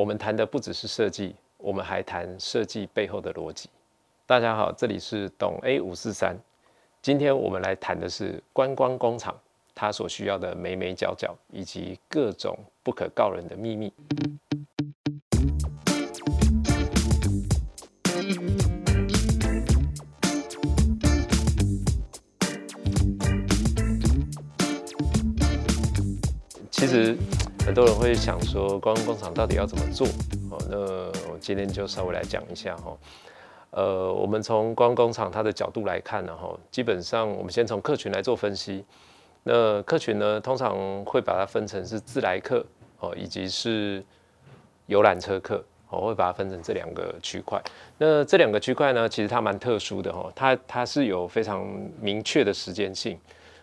我们谈的不只是设计，我们还谈设计背后的逻辑。大家好，这里是懂 A 五四三，今天我们来谈的是观光工厂它所需要的美美角角以及各种不可告人的秘密。其实很多人会想说，观光工厂到底要怎么做？哦，那我今天就稍微来讲一下哈。呃，我们从观光工厂它的角度来看呢，哈，基本上我们先从客群来做分析。那客群呢，通常会把它分成是自来客哦，以及是游览车客，我会把它分成这两个区块。那这两个区块呢，其实它蛮特殊的哈，它它是有非常明确的时间性。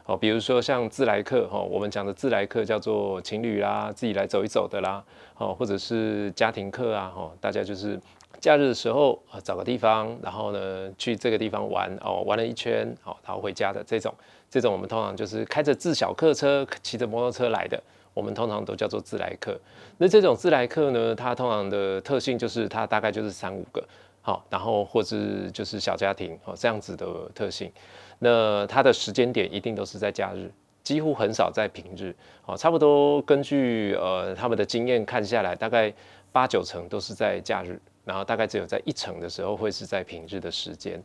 哦，比如说像自来客哈，我们讲的自来客叫做情侣啦，自己来走一走的啦，哦，或者是家庭客啊，哈，大家就是假日的时候，找个地方，然后呢去这个地方玩哦，玩了一圈，好，然后回家的这种，这种我们通常就是开着自小客车，骑着摩托车来的，我们通常都叫做自来客。那这种自来客呢，它通常的特性就是它大概就是三五个，好，然后或者就是小家庭，哦，这样子的特性。那它的时间点一定都是在假日，几乎很少在平日。好，差不多根据呃他们的经验看下来，大概八九成都是在假日，然后大概只有在一成的时候会是在平日的时间。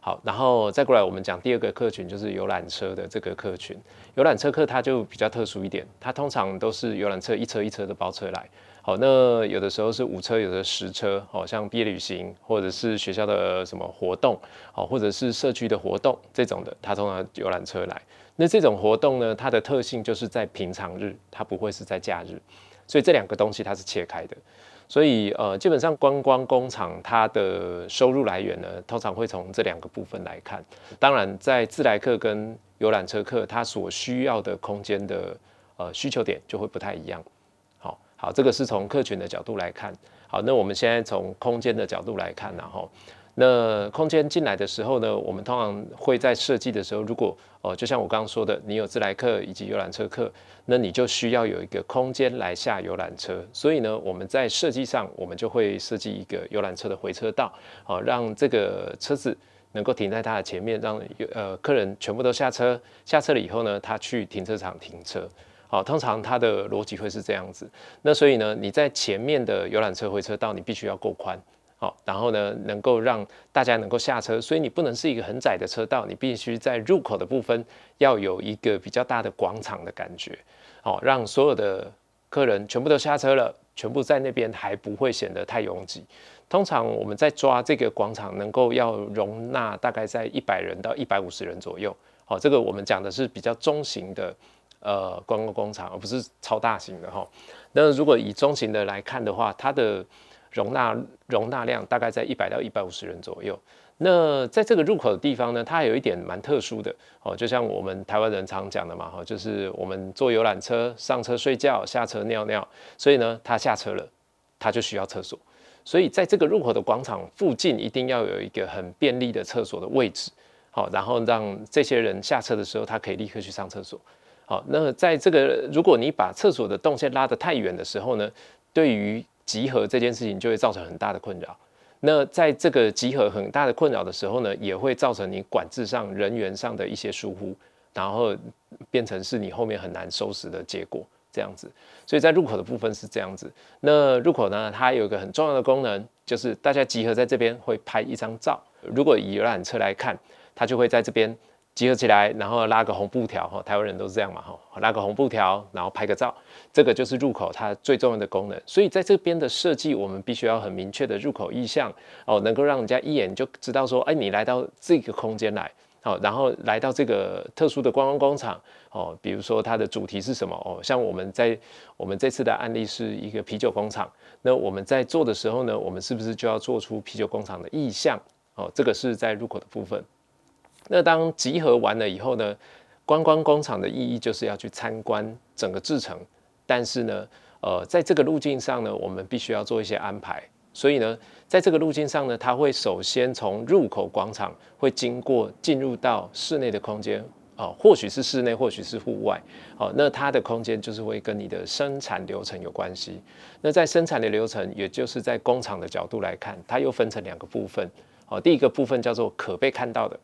好，然后再过来我们讲第二个客群，就是游览车的这个客群。游览车客它就比较特殊一点，它通常都是游览车一车一车的包车来。好，那有的时候是五车，有的十车，好像毕业旅行或者是学校的什么活动，好，或者是社区的活动这种的，它通常游览车来。那这种活动呢，它的特性就是在平常日，它不会是在假日，所以这两个东西它是切开的。所以呃，基本上观光工厂它的收入来源呢，通常会从这两个部分来看。当然，在自来客跟游览车客，它所需要的空间的呃需求点就会不太一样。好，这个是从客群的角度来看。好，那我们现在从空间的角度来看，然后，那空间进来的时候呢，我们通常会在设计的时候，如果哦，就像我刚刚说的，你有自来客以及游览车客，那你就需要有一个空间来下游览车。所以呢，我们在设计上，我们就会设计一个游览车的回车道，好，让这个车子能够停在它的前面，让呃客人全部都下车，下车了以后呢，他去停车场停车。好，通常它的逻辑会是这样子。那所以呢，你在前面的游览车回车道，你必须要够宽，好，然后呢，能够让大家能够下车。所以你不能是一个很窄的车道，你必须在入口的部分要有一个比较大的广场的感觉，好，让所有的客人全部都下车了，全部在那边还不会显得太拥挤。通常我们在抓这个广场，能够要容纳大概在一百人到一百五十人左右。好，这个我们讲的是比较中型的。呃，观光工厂而不是超大型的哈。那如果以中型的来看的话，它的容纳容纳量大概在一百到一百五十人左右。那在这个入口的地方呢，它有一点蛮特殊的哦，就像我们台湾人常讲的嘛哈，就是我们坐游览车上车睡觉，下车尿尿，所以呢，他下车了，他就需要厕所。所以在这个入口的广场附近，一定要有一个很便利的厕所的位置，好，然后让这些人下车的时候，他可以立刻去上厕所。好，那在这个如果你把厕所的动线拉得太远的时候呢，对于集合这件事情就会造成很大的困扰。那在这个集合很大的困扰的时候呢，也会造成你管制上人员上的一些疏忽，然后变成是你后面很难收拾的结果这样子。所以在入口的部分是这样子。那入口呢，它有一个很重要的功能，就是大家集合在这边会拍一张照。如果以游览车来看，它就会在这边。集合起来，然后拉个红布条，哈，台湾人都是这样嘛，哈，拉个红布条，然后拍个照，这个就是入口它最重要的功能。所以在这边的设计，我们必须要很明确的入口意向，哦，能够让人家一眼就知道说，哎，你来到这个空间来，好，然后来到这个特殊的观光工厂，哦，比如说它的主题是什么，哦，像我们在我们这次的案例是一个啤酒工厂，那我们在做的时候呢，我们是不是就要做出啤酒工厂的意向？哦，这个是在入口的部分。那当集合完了以后呢，观光工厂的意义就是要去参观整个制程，但是呢，呃，在这个路径上呢，我们必须要做一些安排。所以呢，在这个路径上呢，它会首先从入口广场会经过进入到室内的空间，哦，或许是室内，或许是户外，哦，那它的空间就是会跟你的生产流程有关系。那在生产的流程，也就是在工厂的角度来看，它又分成两个部分，哦，第一个部分叫做可被看到的，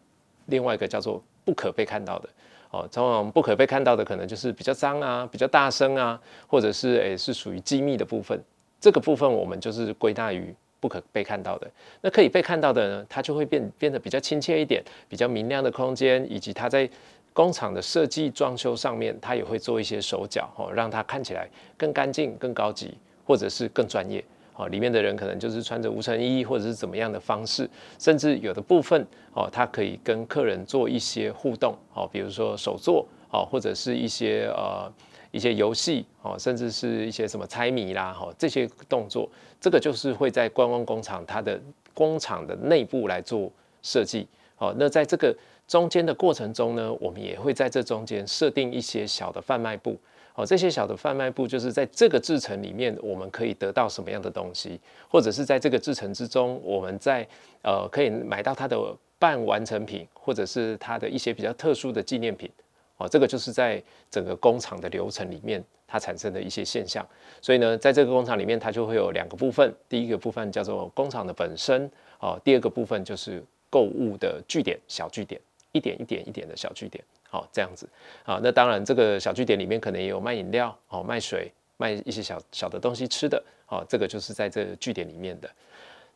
另外一个叫做不可被看到的，哦，通常不可被看到的可能就是比较脏啊，比较大声啊，或者是诶是属于机密的部分，这个部分我们就是归纳于。不可被看到的，那可以被看到的呢？它就会变变得比较亲切一点，比较明亮的空间，以及它在工厂的设计装修上面，它也会做一些手脚哦，让它看起来更干净、更高级，或者是更专业哦。里面的人可能就是穿着无尘衣，或者是怎么样的方式，甚至有的部分哦，它可以跟客人做一些互动哦，比如说手作哦，或者是一些呃。一些游戏哦，甚至是一些什么猜谜啦，哈，这些动作，这个就是会在观光工厂它的工厂的内部来做设计，哦，那在这个中间的过程中呢，我们也会在这中间设定一些小的贩卖部，哦，这些小的贩卖部就是在这个制程里面，我们可以得到什么样的东西，或者是在这个制程之中，我们在呃可以买到它的半完成品，或者是它的一些比较特殊的纪念品。哦，这个就是在整个工厂的流程里面，它产生的一些现象。所以呢，在这个工厂里面，它就会有两个部分。第一个部分叫做工厂的本身，哦，第二个部分就是购物的据点，小据点，一点一点一点的小据点。好，这样子。啊，那当然，这个小据点里面可能也有卖饮料，哦，卖水，卖一些小小的东西吃的。好，这个就是在这据点里面的。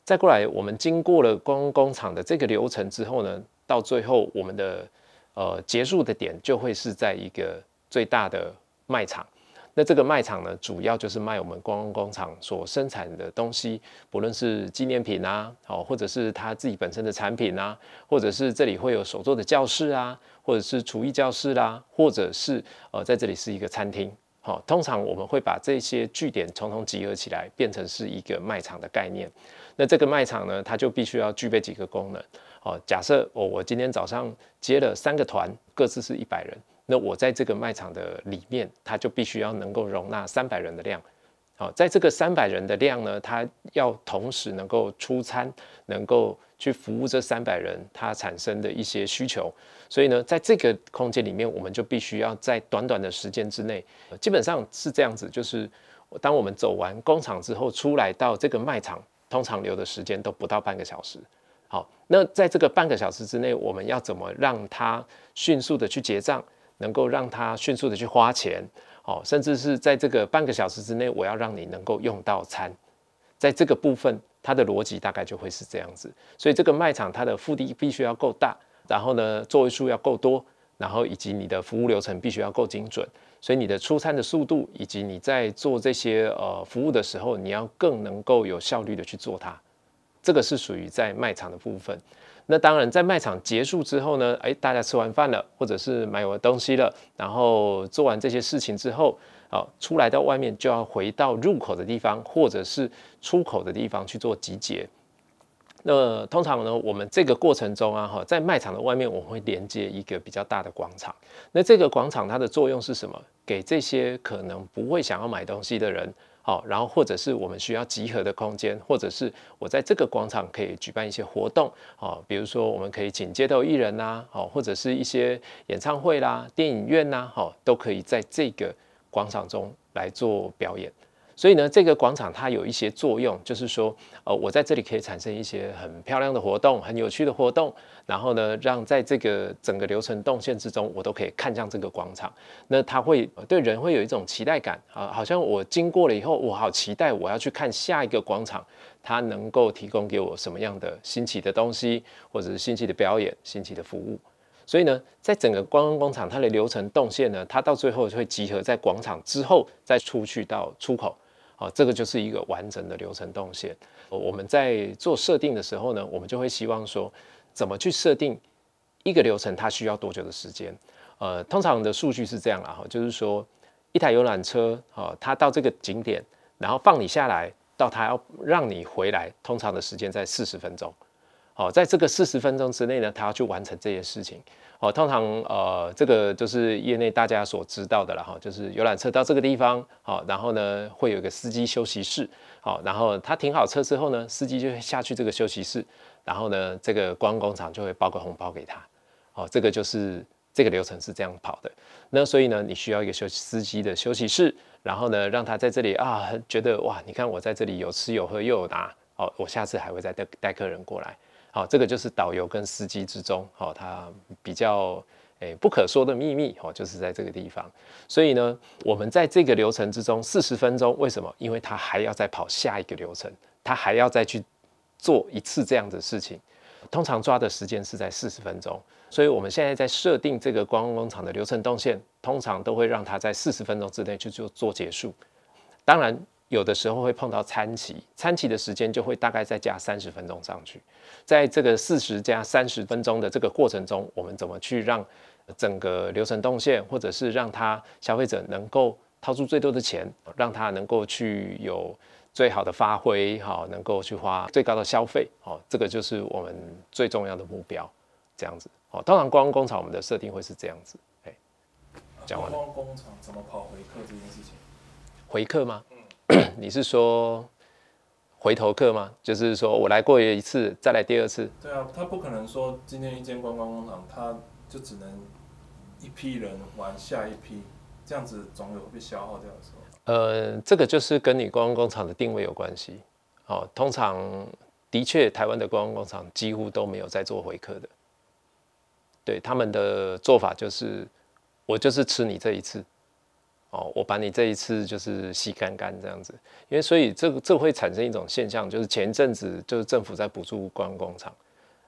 再过来，我们经过了光工厂的这个流程之后呢，到最后我们的。呃，结束的点就会是在一个最大的卖场。那这个卖场呢，主要就是卖我们观光工厂所生产的东西，不论是纪念品啊，好，或者是他自己本身的产品啊，或者是这里会有手作的教室啊，或者是厨艺教室啦，或者是呃，在这里是一个餐厅。好，通常我们会把这些据点统统集合起来，变成是一个卖场的概念。那这个卖场呢，它就必须要具备几个功能。哦，假设我我今天早上接了三个团，各自是一百人，那我在这个卖场的里面，它就必须要能够容纳三百人的量。好，在这个三百人的量呢，它要同时能够出餐，能够去服务这三百人它产生的一些需求。所以呢，在这个空间里面，我们就必须要在短短的时间之内，基本上是这样子，就是当我们走完工厂之后出来到这个卖场，通常留的时间都不到半个小时。好，那在这个半个小时之内，我们要怎么让他迅速的去结账，能够让他迅速的去花钱，哦，甚至是在这个半个小时之内，我要让你能够用到餐，在这个部分，它的逻辑大概就会是这样子。所以这个卖场它的腹地必须要够大，然后呢，座位数要够多，然后以及你的服务流程必须要够精准，所以你的出餐的速度，以及你在做这些呃服务的时候，你要更能够有效率的去做它。这个是属于在卖场的部分。那当然，在卖场结束之后呢，哎，大家吃完饭了，或者是买完东西了，然后做完这些事情之后，好，出来到外面就要回到入口的地方，或者是出口的地方去做集结。那通常呢，我们这个过程中啊，哈，在卖场的外面，我们会连接一个比较大的广场。那这个广场它的作用是什么？给这些可能不会想要买东西的人。好，然后或者是我们需要集合的空间，或者是我在这个广场可以举办一些活动，好，比如说我们可以请街头艺人呐，好，或者是一些演唱会啦、电影院呐，好，都可以在这个广场中来做表演。所以呢，这个广场它有一些作用，就是说，呃，我在这里可以产生一些很漂亮的活动，很有趣的活动，然后呢，让在这个整个流程动线之中，我都可以看向这个广场。那它会对人会有一种期待感啊，好像我经过了以后，我好期待我要去看下一个广场，它能够提供给我什么样的新奇的东西，或者是新奇的表演、新奇的服务。所以呢，在整个观光广场它的流程动线呢，它到最后会集合在广场之后，再出去到出口。好，这个就是一个完整的流程动线。我们在做设定的时候呢，我们就会希望说，怎么去设定一个流程，它需要多久的时间？呃，通常的数据是这样啦，哈，就是说一台游览车，啊，它到这个景点，然后放你下来，到它要让你回来，通常的时间在四十分钟。好，在这个四十分钟之内呢，他要去完成这些事情。哦，通常呃，这个就是业内大家所知道的了哈，就是游览车到这个地方，好，然后呢会有一个司机休息室，好，然后他停好车之后呢，司机就会下去这个休息室，然后呢，这个观光工厂就会包个红包给他，好，这个就是这个流程是这样跑的。那所以呢，你需要一个休司机的休息室，然后呢，让他在这里啊，觉得哇，你看我在这里有吃有喝又有拿，哦，我下次还会再带带客人过来。好，这个就是导游跟司机之中，好，他比较诶不可说的秘密，哦，就是在这个地方。所以呢，我们在这个流程之中四十分钟，为什么？因为他还要再跑下一个流程，他还要再去做一次这样的事情。通常抓的时间是在四十分钟，所以我们现在在设定这个观光工厂的流程动线，通常都会让他在四十分钟之内就就做结束。当然，有的时候会碰到餐期，餐期的时间就会大概再加三十分钟上去。在这个四十加三十分钟的这个过程中，我们怎么去让整个流程动线，或者是让他消费者能够掏出最多的钱，让他能够去有。最好的发挥，好，能够去花最高的消费，好，这个就是我们最重要的目标，这样子，好，当然观光工厂我们的设定会是这样子，哎，讲完。观光工厂怎么跑回客这件事情？回客吗？你是说回头客吗？就是说我来过一次，再来第二次？对啊，他不可能说今天一间观光工厂，他就只能一批人玩下一批，这样子总有被消耗掉的时候。呃，这个就是跟你观光工厂的定位有关系。哦，通常的确，台湾的观光工厂几乎都没有在做回客的。对他们的做法就是，我就是吃你这一次，哦，我把你这一次就是吸干干这样子。因为所以这个这会产生一种现象，就是前一阵子就是政府在补助观光工厂，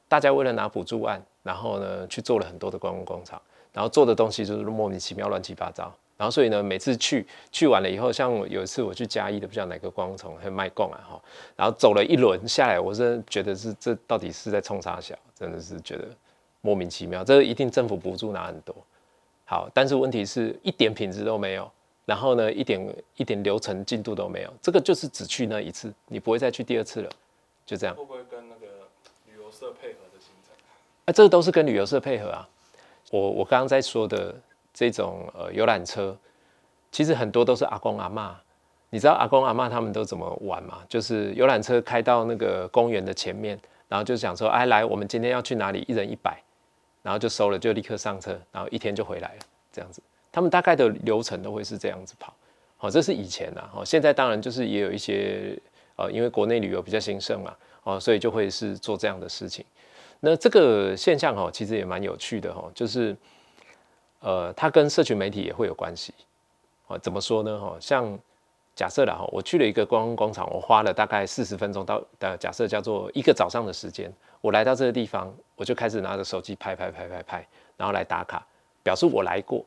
大家为了拿补助案，然后呢去做了很多的观光工厂，然后做的东西就是莫名其妙、乱七八糟。然后所以呢，每次去去完了以后，像有一次我去嘉义的，不知道哪个观光虫还卖贡啊哈，然后走了一轮下来，我真的觉得是这到底是在冲啥小，真的是觉得莫名其妙。这一定政府补助拿很多，好，但是问题是一点品质都没有，然后呢，一点一点流程进度都没有，这个就是只去那一次，你不会再去第二次了，就这样。会不会跟那个旅游社配合的行程？啊，这个都是跟旅游社配合啊。我我刚刚在说的。这种呃游览车，其实很多都是阿公阿妈。你知道阿公阿妈他们都怎么玩吗？就是游览车开到那个公园的前面，然后就想说，哎，来，我们今天要去哪里？一人一百，然后就收了，就立刻上车，然后一天就回来了，这样子。他们大概的流程都会是这样子跑。好，这是以前呐。哦，现在当然就是也有一些呃，因为国内旅游比较兴盛嘛，哦，所以就会是做这样的事情。那这个现象哈，其实也蛮有趣的哈，就是。呃，它跟社群媒体也会有关系，哦，怎么说呢？哈，像假设了哈，我去了一个观光工厂，我花了大概四十分钟到的假设叫做一个早上的时间，我来到这个地方，我就开始拿着手机拍拍拍拍拍，然后来打卡，表示我来过，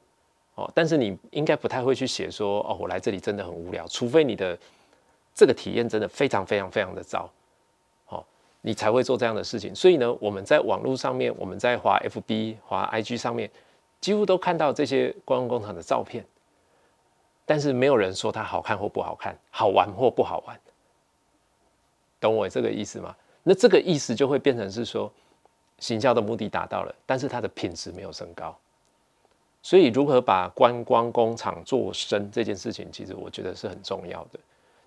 哦，但是你应该不太会去写说，哦，我来这里真的很无聊，除非你的这个体验真的非常非常非常的糟，哦，你才会做这样的事情。所以呢，我们在网络上面，我们在滑 FB、滑 IG 上面。几乎都看到这些观光工厂的照片，但是没有人说它好看或不好看，好玩或不好玩，懂我这个意思吗？那这个意思就会变成是说，行销的目的达到了，但是它的品质没有升高。所以，如何把观光工厂做深这件事情，其实我觉得是很重要的。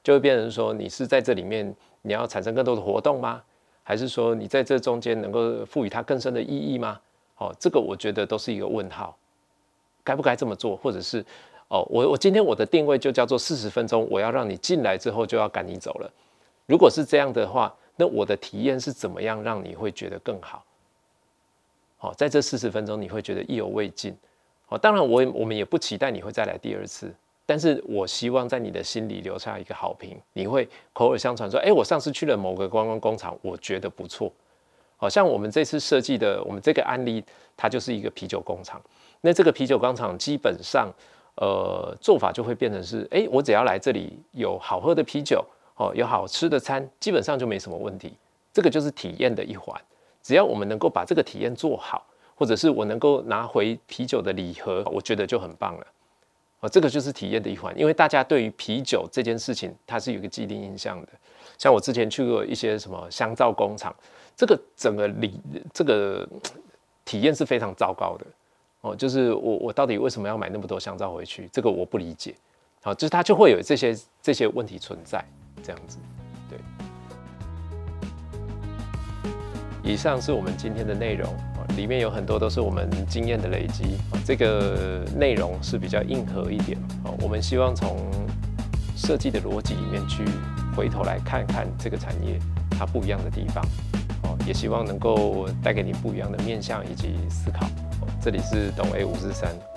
就会变成说，你是在这里面你要产生更多的活动吗？还是说你在这中间能够赋予它更深的意义吗？哦，这个我觉得都是一个问号，该不该这么做，或者是哦，我我今天我的定位就叫做四十分钟，我要让你进来之后就要赶你走了。如果是这样的话，那我的体验是怎么样让你会觉得更好？好，在这四十分钟你会觉得意犹未尽。哦，当然我我们也不期待你会再来第二次，但是我希望在你的心里留下一个好评，你会口耳相传说，哎，我上次去了某个观光工厂，我觉得不错。好像我们这次设计的，我们这个案例，它就是一个啤酒工厂。那这个啤酒工厂基本上，呃，做法就会变成是，哎，我只要来这里有好喝的啤酒，哦，有好吃的餐，基本上就没什么问题。这个就是体验的一环。只要我们能够把这个体验做好，或者是我能够拿回啤酒的礼盒，我觉得就很棒了。哦，这个就是体验的一环。因为大家对于啤酒这件事情，它是有一个既定印象的。像我之前去过一些什么香皂工厂。这个整个理这个体验是非常糟糕的哦，就是我我到底为什么要买那么多香皂回去？这个我不理解。好，就是它就会有这些这些问题存在，这样子。对。以上是我们今天的内容里面有很多都是我们经验的累积，这个内容是比较硬核一点哦。我们希望从设计的逻辑里面去回头来看看这个产业它不一样的地方，哦，也希望能够带给你不一样的面向以及思考。这里是董 A 五四三。